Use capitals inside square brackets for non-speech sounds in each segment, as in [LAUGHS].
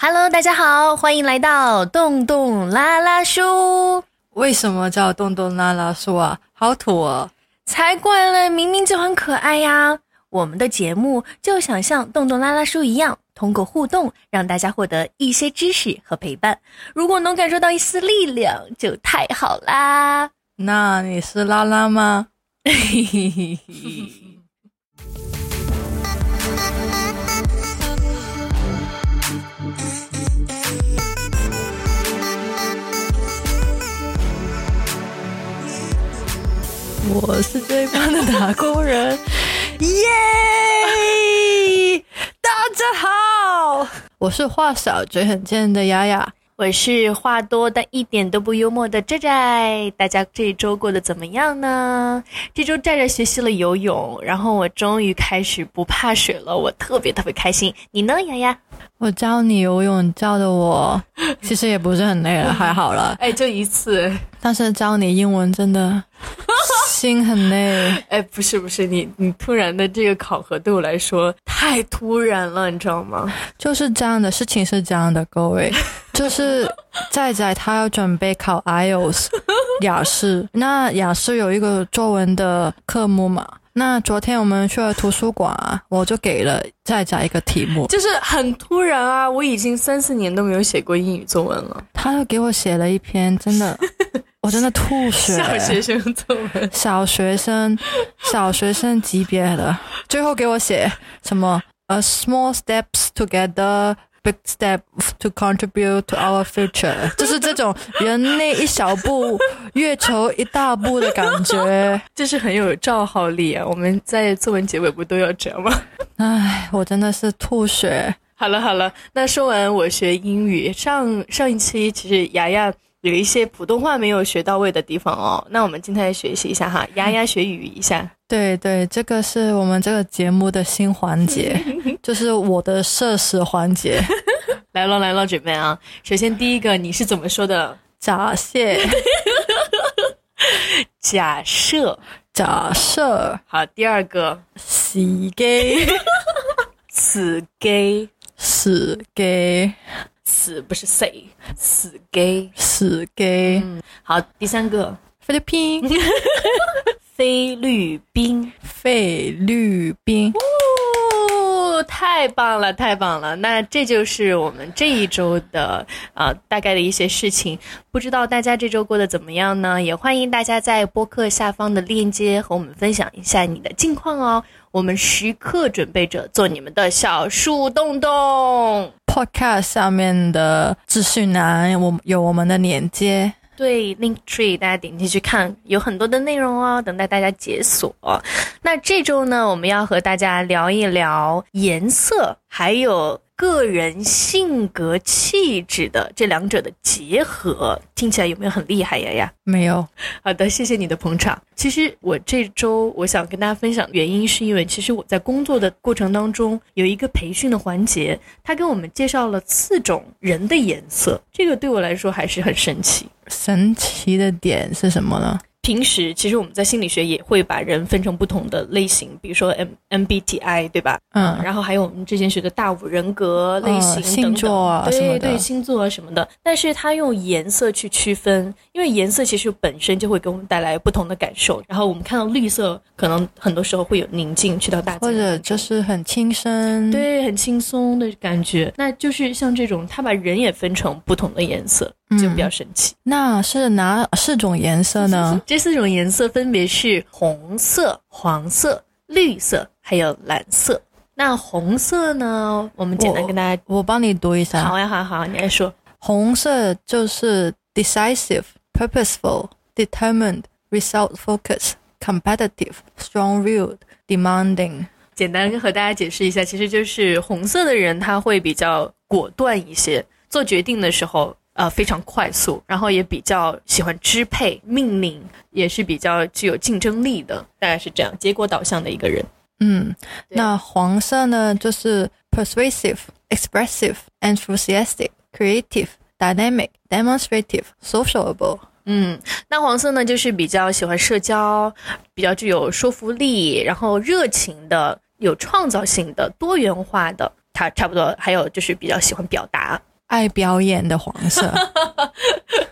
Hello，大家好，欢迎来到洞洞拉拉书。为什么叫洞洞拉拉书啊？好土哦！才怪嘞，明明就很可爱呀。我们的节目就想像洞洞拉拉书一样，通过互动让大家获得一些知识和陪伴。如果能感受到一丝力量，就太好啦。那你是拉拉吗？[LAUGHS] 我是最棒的打工人，耶！大家好，我是话少嘴很贱的雅雅，我是话多但一点都不幽默的寨寨。大家这一周过得怎么样呢？这周寨寨学习了游泳，然后我终于开始不怕水了，我特别特别开心。你呢，雅雅？我教你游泳教的我，其实也不是很累了，还好了。哎，就一次，但是教你英文真的。[LAUGHS] 心很累，哎，不是不是，你你突然的这个考核对我来说太突然了，你知道吗？就是这样的事情是这样的，各位，[LAUGHS] 就是仔仔他要准备考 IELTS [LAUGHS] 雅思，那雅思有一个作文的科目嘛？那昨天我们去了图书馆，我就给了仔仔一个题目，就是很突然啊，我已经三四年都没有写过英语作文了，他就给我写了一篇，真的。我真的吐血！小学生作文，小学生，小学生级别的，最后给我写什么？A small steps together, big step to contribute to our future，就是这种人类一小步，月球一大步的感觉，[LAUGHS] 就是很有召号力啊！我们在作文结尾不都要这样吗？唉，我真的是吐血。好了好了，那说完我学英语，上上一期其实牙牙。有一些普通话没有学到位的地方哦，那我们今天来学习一下哈，牙牙学语一下。对对，这个是我们这个节目的新环节，[LAUGHS] 就是我的设施环节。来了来了，准备啊！首先第一个，你是怎么说的？假设，假设，假设。好，第二个，死给，死给，死给。死不是 say，死 gay，死 gay。嗯，好，第三个菲律宾，[LAUGHS] 菲律宾，菲律宾。哦，太棒了，太棒了！那这就是我们这一周的啊，大概的一些事情。不知道大家这周过得怎么样呢？也欢迎大家在播客下方的链接和我们分享一下你的近况哦。我们时刻准备着做你们的小树洞洞。Podcast 上面的资讯栏，我有我们的链接。对，Link Tree，大家点进去看，有很多的内容哦，等待大家解锁。那这周呢，我们要和大家聊一聊颜色，还有。个人性格气质的这两者的结合，听起来有没有很厉害呀呀？没有。好的，谢谢你的捧场。其实我这周我想跟大家分享，原因是因为其实我在工作的过程当中有一个培训的环节，他给我们介绍了四种人的颜色，这个对我来说还是很神奇。神奇的点是什么呢？平时其实我们在心理学也会把人分成不同的类型，比如说 M MBTI 对吧？嗯，然后还有我们之前学的大五人格类型星座啊，对对，星座啊什么的。但是它用颜色去区分，因为颜色其实本身就会给我们带来不同的感受。然后我们看到绿色，可能很多时候会有宁静，去到大或者就是很轻声，对，很轻松的感觉。那就是像这种，它把人也分成不同的颜色。就比较神奇。那是哪四种颜色呢？这四种颜色分别是红色、黄色、绿色，还有蓝色。那红色呢？我们简单跟大家，我帮你读一下。好呀，好好，你来说。红色就是 decisive、purposeful、determined、result-focused、competitive、strong-willed、demanding。简单和大家解释一下，其实就是红色的人他会比较果断一些，做决定的时候。呃，非常快速，然后也比较喜欢支配命令，也是比较具有竞争力的，大概是这样，结果导向的一个人。嗯，那黄色呢，就是 persuasive、expressive、enthusiastic、creative、dynamic、demonstrative、sociable。嗯，那黄色呢，就是比较喜欢社交，比较具有说服力，然后热情的、有创造性的、多元化的。它差不多。还有就是比较喜欢表达。爱表演的黄色。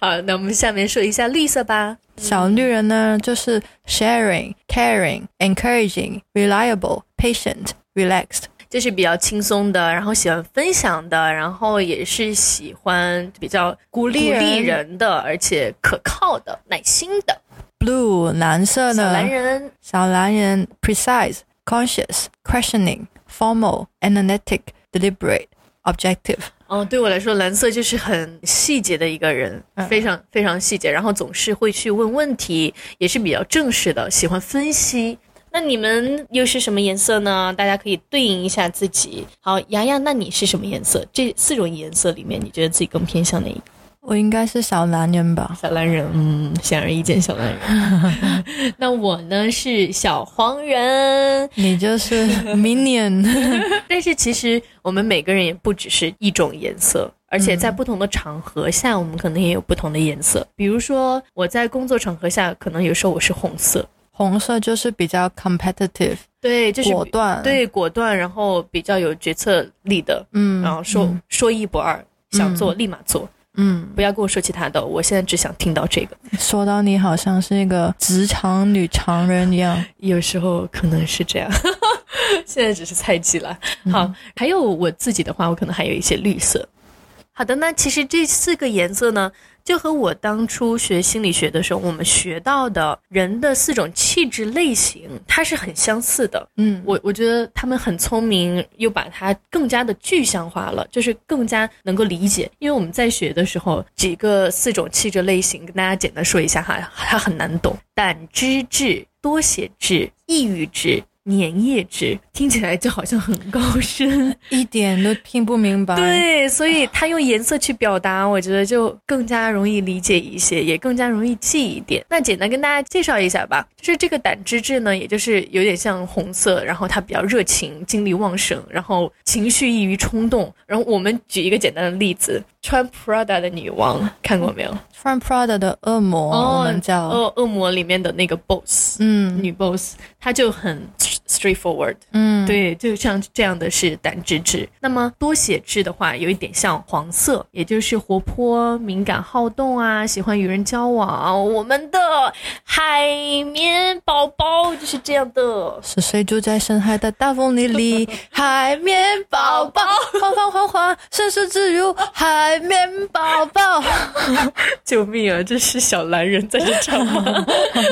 好，那我们下面说一下绿色吧。小绿人呢，就是 sharing、caring、encouraging、reliable、patient、relaxed，就是比较轻松的，然后喜欢分享的，然后也是喜欢比较鼓励鼓励人人的，而且可靠的、耐心的。blue 蓝色小呢，蓝人小蓝人 precise、conscious、questioning、formal、analytic、deliberate、objective。哦，对我来说，蓝色就是很细节的一个人，嗯非常非常细节，然后总是会去问问题，也是比较正式的，喜欢分析。那你们又是什么颜色呢？大家可以对应一下自己。好，洋洋，那你是什么颜色？这四种颜色里面，你觉得自己更偏向哪一个？我应该是小蓝人吧？小蓝人，嗯，显而易见，小蓝人。[LAUGHS] 那我呢是小黄人，你就是 minion。[LAUGHS] 但是其实我们每个人也不只是一种颜色，而且在不同的场合下，我们可能也有不同的颜色。比如说我在工作场合下，可能有时候我是红色，红色就是比较 competitive，对，就是果断。，对果断，然后比较有决策力的，嗯，然后说、嗯说一不二，想做立马做，嗯，不要跟我说其他的，我现在只想听到这个。说到你好像是一个职场女强人一样。有时候可能是这样，[LAUGHS] 现在只是猜忌了。好，还有我自己的话，我可能还有一些绿色。好的，那其实这四个颜色呢，就和我当初学心理学的时候，我们学到的人的四种气质类型，它是很相似的。嗯，我我觉得他们很聪明，又把它更加的具象化了，就是更加能够理解。因为我们在学的时候，几个四种气质类型，跟大家简单说一下哈，它很难懂：胆汁质、多血质、抑郁质、粘液质，听起来就好像很高深。[LAUGHS] 一点都听不明白。，对，所以他用颜色去表达，我觉得就更加容易理解一些，也更加容易记一点。那简单跟大家介绍一下吧，就是这个胆汁质呢，也就是有点像红色，然后它比较热情、精力旺盛，然后情绪易于冲动。然后我们举一个简单的例子，穿 Prada 的女王看过没有？From Prada 的恶魔，我们叫，恶恶魔里面的那个 boss，、嗯女 boss，她就很 straightforward。嗯，对，就像这样的是胆汁质。那么多血质的话，有一点像黄色，也就是活泼、敏感、好动啊，喜欢与人交往。我们的海绵宝宝就是这样的。是谁住在深海的大风里里？[LAUGHS] 海绵宝宝，缓缓缓缓，伸手自如，海绵宝宝。[LAUGHS] 救命啊！这是小蓝人在这唱吗？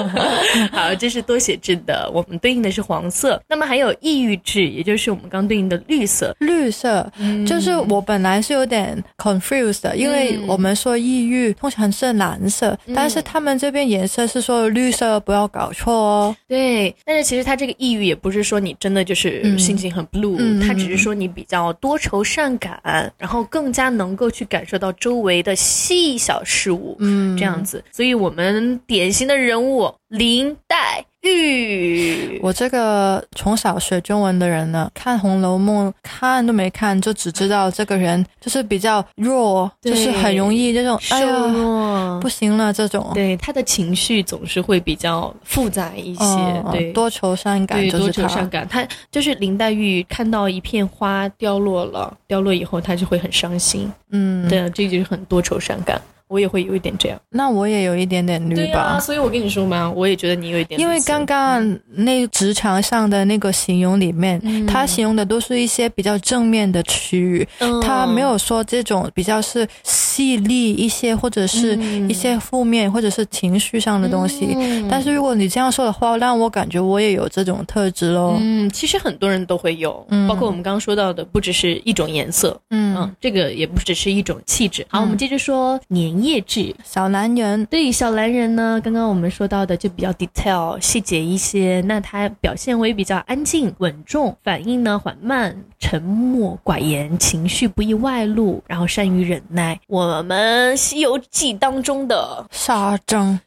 [LAUGHS] 好，这是多血质的，我们对应的是黄色。那么还有抑郁质，也就是我们刚对应的绿色。绿色，就是我本来是有点 confused 的，因为我们说抑郁通常是蓝色，但是他们这边颜色是说绿色，不要搞错哦。对，但是其实它这个抑郁也不是说你真的就是嗯心情很 blue，、嗯它只是说你比较多愁善感，然后更加能够去感受到周围的细小事物，嗯，这样子。所以我们典型的人物林黛玉，我这个从小学中文的人呢，看《红楼梦》看都没看，就只知道这个人就是比较弱，就是很容易这种哎瘦呀不。行了这种。对他的情绪总是会比较复杂一些，嗯对，多愁善感对，多就是他。愁善感。他就是林黛玉看到一片花掉落了，掉落以后，她就会很伤心。嗯，对，这就是很多愁善感。我也会有一点这样。那我也有一点点绿吧。所以我跟你说嘛，我也觉得你有一点。因为刚刚那职场上的那个形容里面，嗯他形容的都是一些比较正面的区域，嗯他没有说这种比较是细腻一些，或者是嗯一些负面或者是情绪上的东西。嗯但是如果你这样说的话，让我感觉我也有这种特质喽。嗯，其实很多人都会有，嗯包括我们刚刚说到的，不只是一种颜色，嗯，嗯，这个也不只是一种气质。好，我们接着说粘液质。小男人，对小蓝人呢，刚刚我们说到的就比较 detail 细节一些，那他表现为比较安静稳重，反应呢缓慢、沉默寡言，情绪不易外露，然后善于忍耐。我们《西游记》当中的沙僧，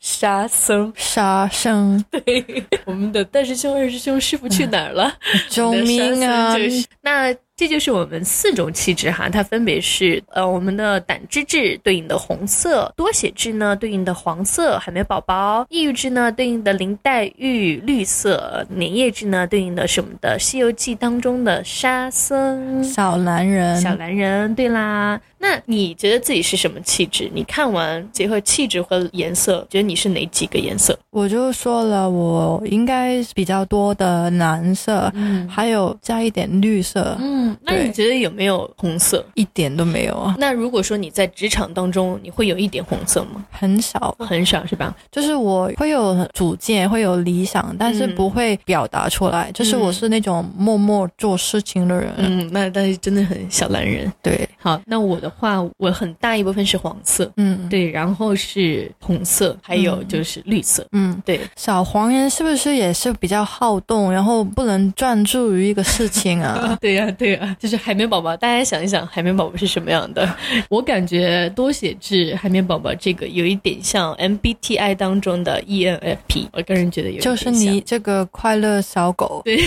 沙僧，沙僧，[LAUGHS] 对，我们的大师兄、二师兄师傅去哪儿了？[LAUGHS] 救命啊！就是那这就是我们四种气质哈，它分别是呃我们的胆汁质对应的红色，多血质呢对应的黄色，海绵宝宝；抑郁质呢对应的林黛玉绿色，粘液质呢对应的是我们的《西游记》当中的沙僧。小蓝人，小蓝人，对啦。那你觉得自己是什么气质？你看完结合气质和颜色，觉得你是哪几个颜色？我就说了，我应该比较多的蓝色，嗯还有加一点绿色，嗯，那你觉得有没有红色？一点都没有啊，那如果说你在职场当中，你会有一点红色吗？很少。很少是吧？就是我会有主见，会有理想，但是嗯不会表达出来。就是我是那种默默做事情的人。嗯，那但是真的很小蓝人。对，好，那我的话，我很大一部分是黄色，嗯，对，然后是红色，还有就是绿色。嗯，对，小黄人是不是也是比较好动，然后不能专注于一个事情啊？[LAUGHS] 对呀、对呀、就是海绵宝宝。大家想一想，海绵宝宝是什么样的？[LAUGHS] 我感觉多血质海绵宝宝这个有一点像 MBTI 当中的 E ENFP，我个人觉得有就是你这个快乐小狗，对，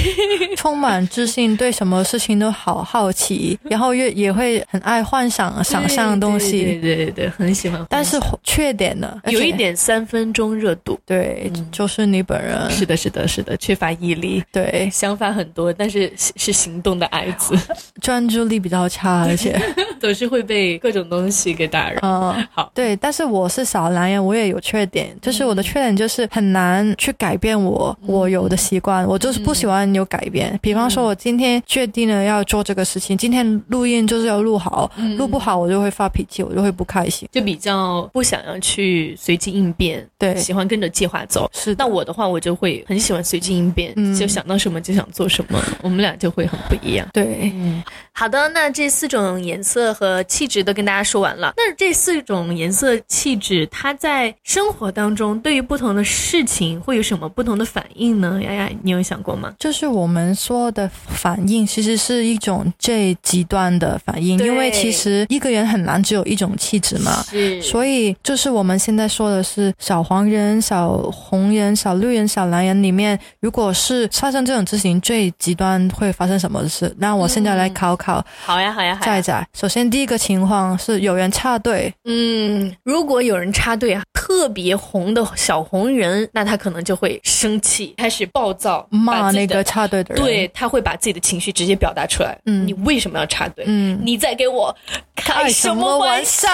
充满自信，对什么事情都好好奇，然后又也会很爱幻想、想象的东西，对对对，很喜欢。但是缺点呢，有一点三分钟热度。对，嗯。就是你本人，是的，是的，是的，缺乏毅力，对，想法很多，但是是是行动的矮子，专注力比较差，而且，总是会被各种东西给打扰。嗯。[LAUGHS] 好，对，但是我是小蓝人，我也有缺点，就是我的缺点就是很难去改变我我有的习惯，我就是不喜欢有改变。比方说，我今天确定了要做这个事情，今天录音就是要录好，录不好我就会发脾气，我就会不开心。就比较不想要去随机应变，对喜欢跟着计划走。是，那我的话，我就会很喜欢随机应变，嗯就想到什么就想做什么，我们俩就会很不一样。对，嗯，好的，那这四种颜色和气质都跟大家说完了。那这四种颜色气质，它在生活当中对于不同的事情会有什么不同的反应呢？丫丫，你有想过吗？就是我们说的反应，其实是一种最极端的反应，因为其实一个人很难只有一种气质嘛。是所以，就是我们现在说的是小黄人、小红人、小绿人、小蓝人里面，如果是发生这种事情，最极端会发生什么事？那我现在来考考好呀，好呀，好呀。仔仔。首先，第一个情况是有人插队，嗯，如果有人插队啊，特别红的小红人，那他可能就会生气，开始暴躁，骂那个插队的人。对，他会把自己的情绪直接表达出来。嗯你为什么要插队？嗯，你在给我开什么玩笑？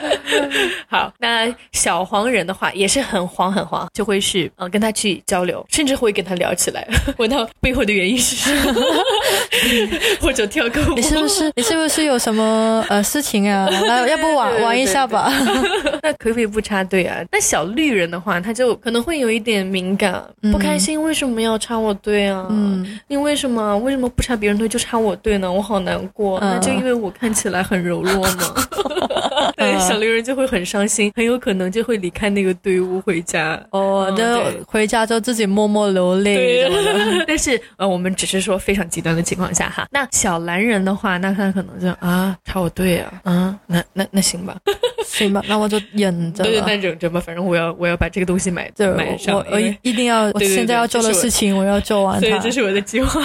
[LAUGHS] 好，那小黄人的话也是很黄很黄，就会是嗯跟他去交流，甚至会跟他聊起来，[LAUGHS] 问他背后的原因是什么，[LAUGHS] 或者跳个舞。你是不是你是不是有什么呃事情啊？[LAUGHS] 来，要不玩玩一下吧？[LAUGHS] 那可不可以不插队啊？那小绿人的话，他就可能会有一点敏感，不开心，为什么要插我队啊？嗯，你为什么为什么不插别人队就插我队呢？我好难过。嗯那就因为我看起来很柔弱嘛。[LAUGHS] [LAUGHS] 对，嗯小绿人就会很伤心，很有可能就会离开那个队伍回家。哦，嗯就回家之后自己默默流泪 [LAUGHS] 但是呃，我们只是说非常极端的情况下哈。那小蓝人的话，那他可能就啊插我队啊，啊，那那那行吧，行吧，那我就忍着对对，那忍着吧，反正我要我要把这个东西买对，买上。我我一一定要，我对对现在要做的事情，我要做完所以它。这是我的计划。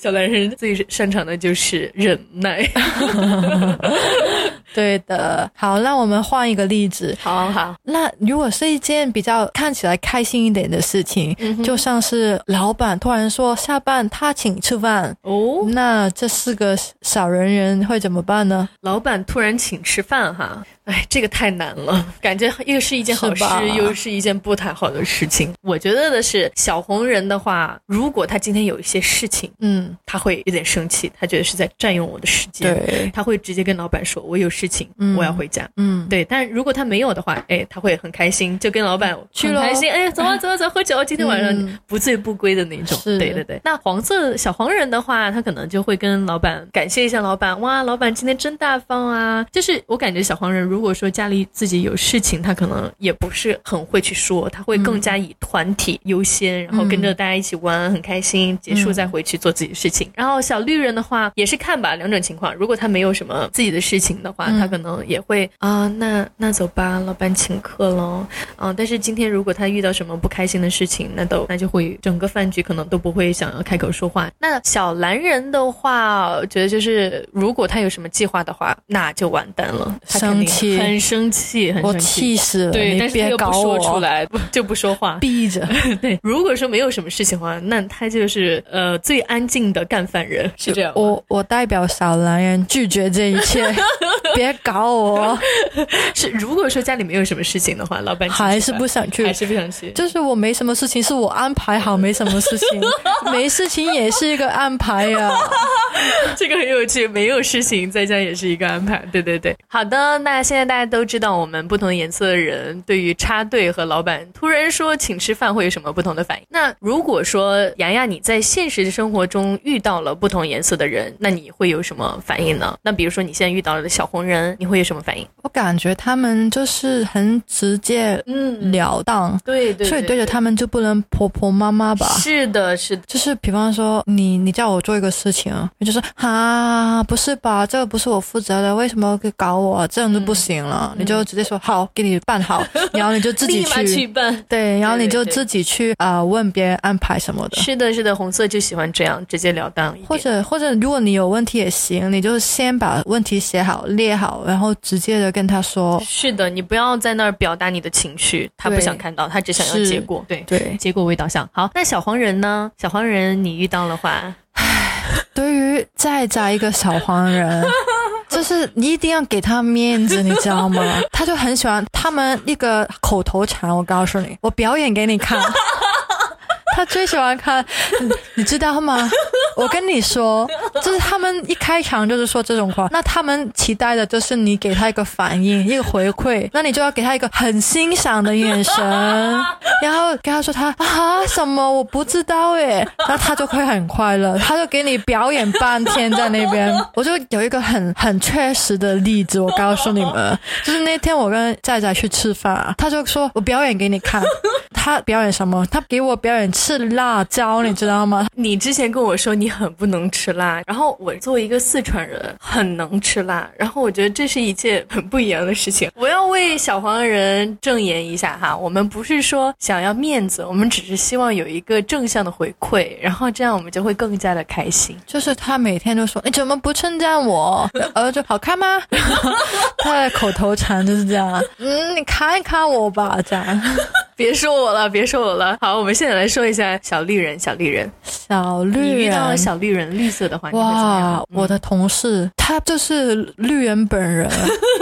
小男生最擅长的就是忍耐。[LAUGHS] 对的。好，那我们换一个例子。好好，那如果是一件比较看起来开心一点的事情，嗯就像是老板突然说下班他请吃饭，哦，那这四个小人人会怎么办呢？老板突然请吃饭哈，哎，这个太难了，感觉又是一件好事，又是一件不太好的事情。我觉得的是，小红人的话，如果他今天有一些事情，嗯，他会有点生气，他觉得是在占用我的时间，对，他会直接跟老板说，我有事情，嗯我要回家。嗯，对，但如果他没有的话，哎，他会很开心，就跟老板去咯很开心，哎，走啊走啊走啊，喝酒，今天晚上嗯不醉不归的那种。是对对对。那黄色小黄人的话，他可能就会跟老板感谢一下老板，哇，老板今天真大方啊。就是我感觉小黄人如果说家里自己有事情，他可能也不是很会去说，他会更加以团体优先，然后跟着大家一起玩，很开心，结束再回去做自己的事情。然后小绿人的话也是看吧，两种情况。如果他没有什么自己的事情的话，嗯他可能也会啊，那那走吧，老板请客喽。啊，但是今天如果他遇到什么不开心的事情，那都那就会整个饭局可能都不会想要开口说话。那小蓝人的话，我觉得就是如果他有什么计划的话，那就完蛋了，他肯定生气很生气，很我生气死了！但是又不说出，来，不 [LAUGHS] 就不说话。[LAUGHS] 闭着。[LAUGHS] 对，如果说没有什么事情的话，那他就是呃最安静的干饭人，是这样。我我代表小男人拒绝这一切，别搞我，是如果说家里没有什么事情的话，老板还是不想去还。是不想去。就是我没什么事情，是我安排好没什么事情，没事情也是一个安排呀、这个很有趣，没有事情在家也是一个安排。对对对，好的，那现在大家都知道我们不同颜色的人对于插队和老板突然说请吃饭会有什么不同的反应。那如果说洋洋你在现实生活中遇到了不同颜色的人，那你会有什么反应呢？那比如说你现在遇到了小红人，你会有什么反应？我感觉他们就是很直接嗯，了当，对对所以对着他们就不能婆婆妈妈吧。是的，是的，就是比方说你你叫我做一个事情，你就说啊不是吧，这个不是我负责的，为什么会搞我？这样就不行了，你就直接说好，给你办好，[LAUGHS] 然后你就自己去办。对，然后你就自己去啊、呃问别人安排什么的。是的，是的，红色就喜欢这样直截了当。或者或者，如果你有问题也行，你就先把问题写好、列好，然后直接的跟他说。是的，你不要在那儿表达你的情绪，他不想看到，他只想要结果。对，对，结果为导向。好，那小黄人呢？小黄人你遇到的话，对于再加一个小黄人，[LAUGHS] 就是你一定要给他面子，你知道吗？[LAUGHS] 他就很喜欢他们一个口头禅，我告诉你，我表演给你看。[LAUGHS] 他最喜欢看，你你知道吗？我跟你说，[LAUGHS] 就是他们一开场就是说这种话，那他们期待的就是你给他一个反应，一个回馈，那你就要给他一个很欣赏的眼神，[LAUGHS] 然后跟他说他啊什么我不知道诶，那他就会很快乐，他就给你表演半天在那边。我就有一个很很确实的例子，我告诉你们，就是那天我跟仔仔去吃饭啊，他就说我表演给你看，[LAUGHS] 他表演什么？他给我表演吃辣椒，你知道吗？你之前跟我说你很不能吃辣，然后我作为一个四川人很能吃辣，然后我觉得这是一件很不一样的事情。我要为小黄人证言一下哈，我们不是说想要面子，我们只是希望有一个正向的回馈，然后这样我们就会更加的开心。就是他每天都说你怎么不称赞我？呃，就好看吗？[LAUGHS] 他的口头禅就是这样。嗯，你看一看我吧，这样。[LAUGHS] 别说我了，别说我了。好，我们现在来说一下小绿人，小绿人。小绿你遇到了人。小绿人绿色的话，你会怎么样？哇，我的同事他就是绿人本人，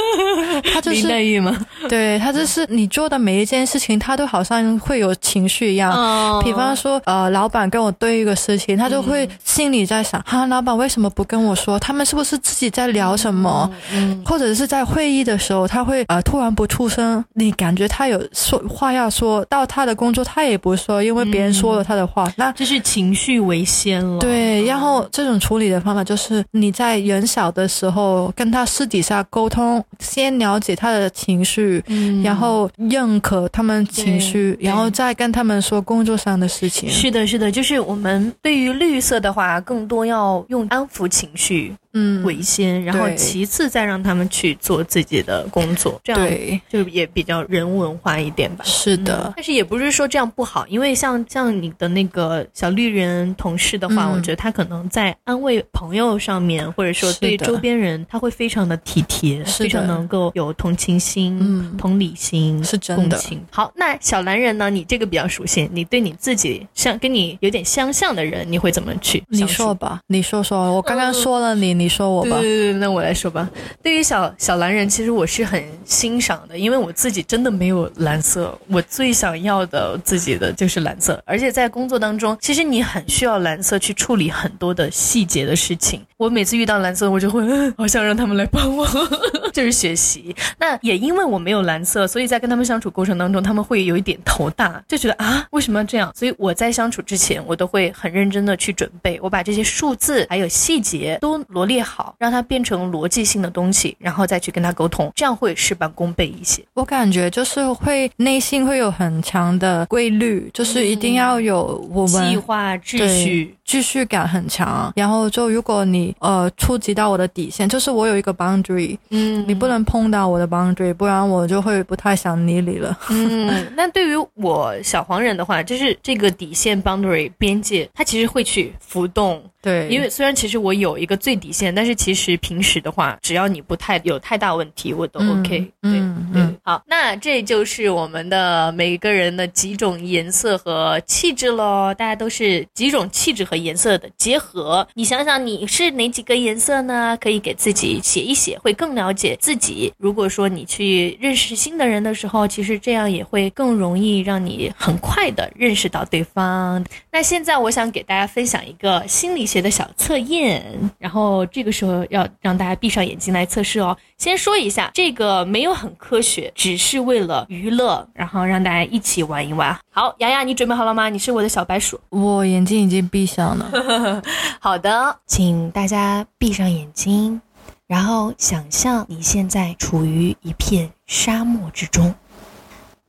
[LAUGHS] 他就林黛是玉吗？对他就是你做的每一件事情，他都好像会有情绪一样。哦比方说，呃，老板跟我对一个事情，他就会心里在想，哈、老板为什么不跟我说？他们是不是自己在聊什么？嗯，或者是在会议的时候，他会呃突然不出声，你感觉他有说话要说到他的工作，他也不说，因为别人说了他的话。那就是情绪为先了。对，然后这种处理的方法就是你在人小的时候跟他私底下沟通，先了解他的情绪，嗯然后认可他们情绪，然后再跟他们说工作上的事情。是的，是的，就是我们对于绿色的话，更多要用安抚情绪嗯，为先，然后其次再让他们去做自己的工作，这样对，就也比较人文化一点吧。是的，但是也不是说这样不好，因为像像你的那个小绿人同事的话，嗯。我觉得他可能在安慰朋友上面，或者说对周边人，他会非常的体贴，非常能够有同情心、嗯。同理心，是真的。共情。好，那小蓝人呢？你这个比较熟悉，你对你自己像跟你有点相像的人，你会怎么去你说吧，你说说，我刚刚说了你，你说我吧。对对对，那我来说吧。对于小小蓝人，其实我是很欣赏的，因为我自己真的没有蓝色，我最想要的自己的就是蓝色。而且在工作当中，其实你很需要蓝色去处理很多的细节的事情。我每次遇到蓝色，我就会 [LAUGHS] 好想让他们来帮我，[LAUGHS] 就是学习。那也因为我没有蓝色，所以在跟他们相处过程当中，他们会有一点头大，就觉得啊，为什么要这样？所以我在相处之前，我都会很认真的去准备，我把这些数字还有细节都罗列。列好，让它变成逻辑性的东西，然后再去跟他沟通，这样会事半功倍一些。我感觉就是会内心会有很强的规律，就是一定要有我们计划秩序。秩序感很强，然后就如果你呃触及到我的底线，就是我有一个 boundary，嗯你不能碰到我的 boundary，不然我就会不太想理你了。嗯，[LAUGHS] 那对于我小黄人的话，就是这个底线 boundary 边界，它其实会去浮动。对，因为虽然其实我有一个最底线，但是其实平时的话，只要你不太有太大问题，我都嗯 OK 对。嗯嗯，好，那这就是我们的每个人的几种颜色和气质喽。大家都是几种气质和颜色的结合。你想想你是哪几个颜色呢？可以给自己写一写，会更了解自己。如果说你去认识新的人的时候，其实这样也会更容易让你很快的认识到对方。那现在我想给大家分享一个心理学的小测验，然后这个时候要让大家闭上眼睛来测试哦。先说一下，这个没有很科学，只是为了娱乐，然后让大家一起玩一玩。好，雅雅，你准备好了吗？你是我的小白鼠。我眼睛已经闭上了。[LAUGHS] 好的，请大家闭上眼睛，然后想象你现在处于一片沙漠之中。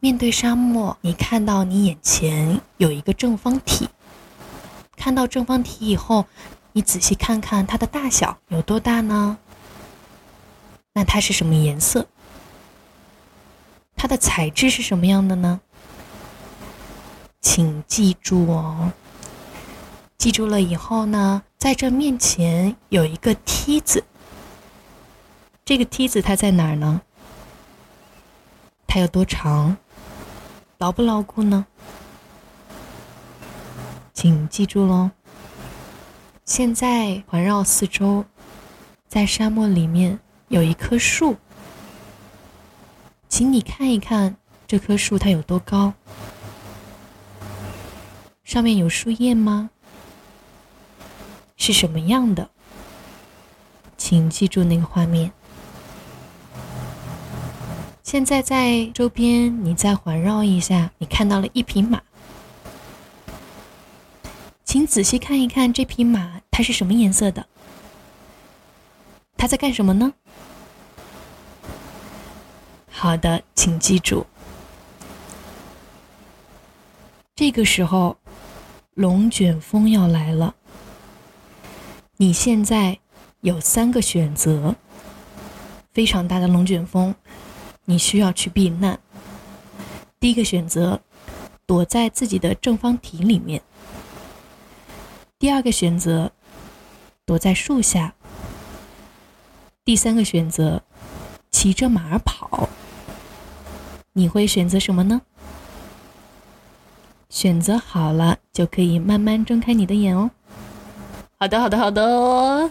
面对沙漠，你看到你眼前有一个正方体。看到正方体以后，你仔细看看它的大小有多大呢？那它是什么颜色？它的材质是什么样的呢？请记住哦。记住了以后呢，在这面前有一个梯子。这个梯子它在哪儿呢？它有多长？牢不牢固呢？请记住喽。现在环绕四周，在沙漠里面有一棵树，请你看一看这棵树它有多高，上面有树叶吗？是什么样的？请记住那个画面。现在在周边，你再环绕一下，你看到了一匹马。请仔细看一看这匹马，它是什么颜色的？它在干什么呢？好的，请记住，这个时候龙卷风要来了。你现在有三个选择：非常大的龙卷风，你需要去避难。第一个选择，躲在自己的正方体里面。第二个选择，躲在树下。第三个选择，骑着马儿跑。你会选择什么呢？选择好了，就可以慢慢睁开你的眼哦。好的，好的，好的。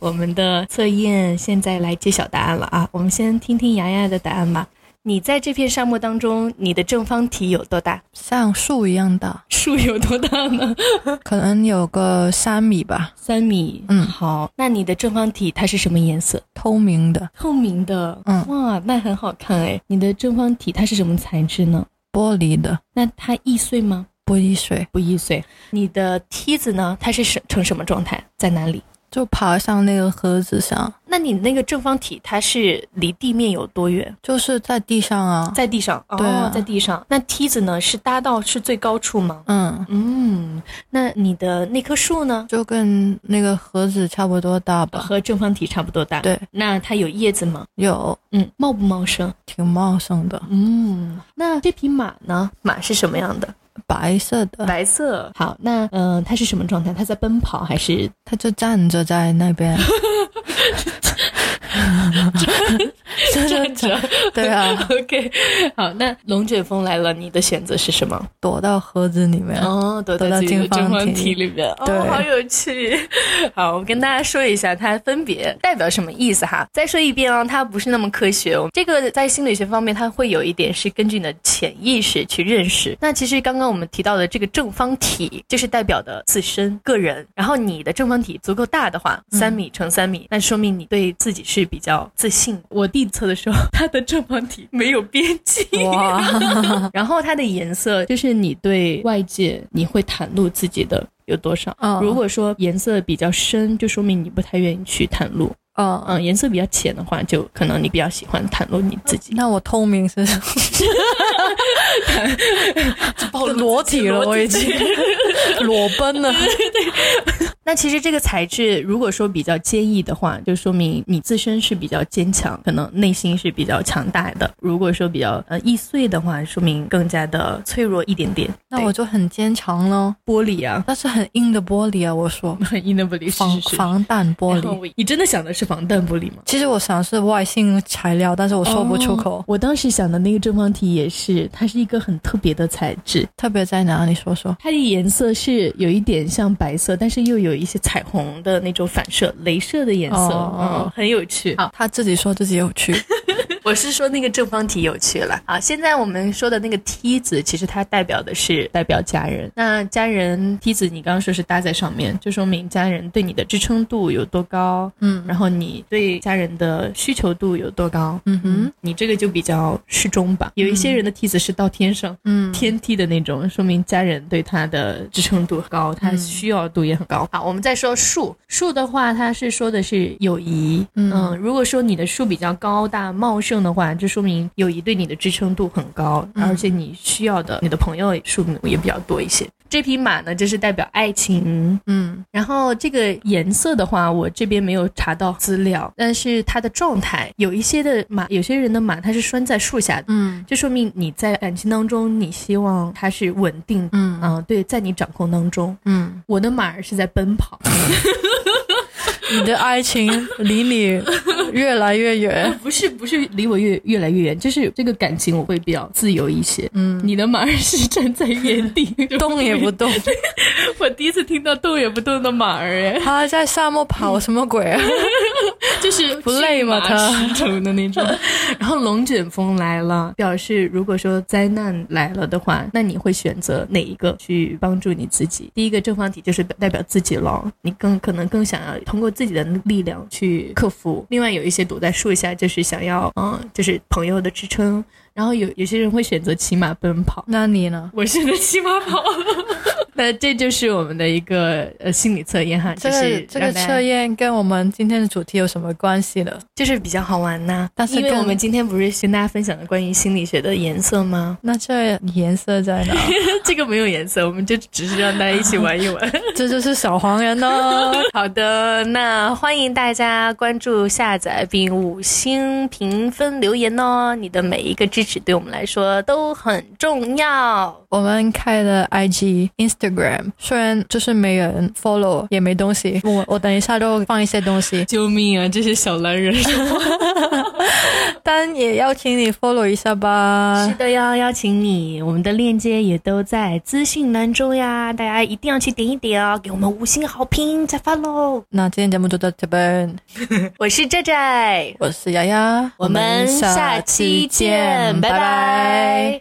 我们的测验现在来揭晓答案了啊！我们先听听牙牙的答案吧。你在这片沙漠当中，你的正方体有多大？像树一样大，[LAUGHS] 树有多大呢？[LAUGHS] 可能有个三米吧，三米。嗯好。那你的正方体它是什么颜色？透明的透明的。嗯哇，那很好看哎。你的正方体它是什么材质呢？玻璃的，那它易碎吗？不易碎，不易碎。你的梯子呢？它是什呈什么状态？在哪里？就爬上那个盒子上，那你那个正方体它是离地面有多远？就是在地上啊。在地上。对啊哦，在地上。那梯子呢？是搭到是最高处吗？嗯，嗯，那你的那棵树呢？就跟那个盒子差不多大吧。和正方体差不多大。对，那它有叶子吗？有嗯，茂不茂盛？挺茂盛的，嗯，那这匹马呢？马是什么样的？白色的，白色。好，那嗯、呃它是什么状态？它在奔跑还是它就站着在那边。[LAUGHS] [LAUGHS] 真的站着？对啊，[LAUGHS] OK，好，那龙卷风来了，你的选择是什么？躲到盒子里面。哦，躲躲到正方体里面，对哦，好有趣。[LAUGHS] 好，我跟大家说一下，它分别代表什么意思哈。再说一遍啊，它不是那么科学。这个在心理学方面，它会有一点是根据你的潜意识去认识。那其实刚刚我们提到的这个正方体，就是代表的自身个人。然后你的正方体足够大的话，嗯三米乘三米，那说明你对自己是比较自信。[LAUGHS] 我弟测的时候，他的正方体没有边际。哇，[LAUGHS] [LAUGHS] 然后它的颜色就是你对外界你会袒露自己的有多少。嗯如果说颜色比较深，就说明你不太愿意去袒露。嗯嗯，颜色比较浅的话，就可能你比较喜欢袒露你自己。那我透明是裸体了，我已经裸奔了。那其实这个材质，如果说比较坚毅的话，就说明你自身是比较坚强，可能内心是比较强大的。如果说比较呃易碎的话，说明更加的脆弱一点点。那我就很坚强喽。玻璃啊，那是很硬的玻璃啊！我说很 [LAUGHS] 硬的玻璃，防防弹玻璃。你真的想的是防弹玻璃吗？其实我想是外性材料，但是我说不出口。哦我当时想的那个正方体也是，它是一个很特别的材质，特别在哪？你说说。它的颜色是有一点像白色，但是又有一些彩虹的那种反射，镭射的颜色，哦嗯，很有趣。好，他自己说自己有趣。我是说那个正方体有趣了啊。现在我们说的那个梯子，其实它代表的是代表家人。那家人梯子，你刚刚说是搭在上面，就说明家人对你的支撑度有多高，嗯然后你对家人的需求度有多高。嗯哼，你这个就比较适中吧。有一些人的梯子是到天上，嗯天梯的那种，说明家人对他的支撑度高，他嗯需要度也很高。好，我们再说树，树的话，它是说的是友谊。嗯如果说你的树比较高大茂盛的话，就说明友谊对你的支撑度很高，嗯。而且你需要的你的朋友数目也比较多一些。这匹马呢，就是代表爱情，嗯。然后这个颜色的话，我这边没有查到资料，但是它的状态，有一些的马，有些人的马它是拴在树下的，嗯。就说明你在感情当中，你希望它是稳定，嗯。啊、对，在你掌控当中。嗯，我的马儿是在奔跑，[LAUGHS] 你的爱情离你越来越远。[LAUGHS] 不是不是离我越越来越远，就是这个感情我会比较自由一些。嗯，你的马儿是站在原地 [LAUGHS] 动也不。动，[LAUGHS] 我第一次听到动也不动的马儿，哎，他在沙漠跑什么鬼啊？就是不累吗驯马它驰骋的那种。然后龙卷风来了，表示如果说灾难来了的话，那你会选择哪一个去帮助你自己？第一个正方体就是代表自己了，你更可能更想要通过自己的力量去克服。另外有有一些躲在树下，就是想要嗯，就是朋友的支撑。然后有有些人会选择骑马奔跑。那你呢？我选择骑马跑，[LAUGHS] 那这就是我们的一个呃心理测验哈，这个就是这个测验跟我们今天的主题有什么关系呢？就是比较好玩呐、但是跟因为我们今天不是跟大家分享的关于心理学的颜色吗？那这颜色在哪？[LAUGHS] 这个没有颜色，我们就只是让大家一起玩一玩。[LAUGHS] 这就是小黄人哦。好的，那欢迎大家关注、下载并五星评分留言哦，你的每一个支持对我们来说都很重要。我们开了 IG、Instagram，虽然就是没人 follow，也没东西。我我等一下都放一些东西，[LAUGHS] 救命啊！这些小男人。[LAUGHS] 但也邀请你 follow 一下吧是。的，要邀请你，我们的链接也都在资讯栏中呀，大家一定要去点一点哦，给我们五星好评再发喽。那今天节目就到这边，[LAUGHS] 我是寨寨，我是丫丫，我们下期见，们，拜拜。拜拜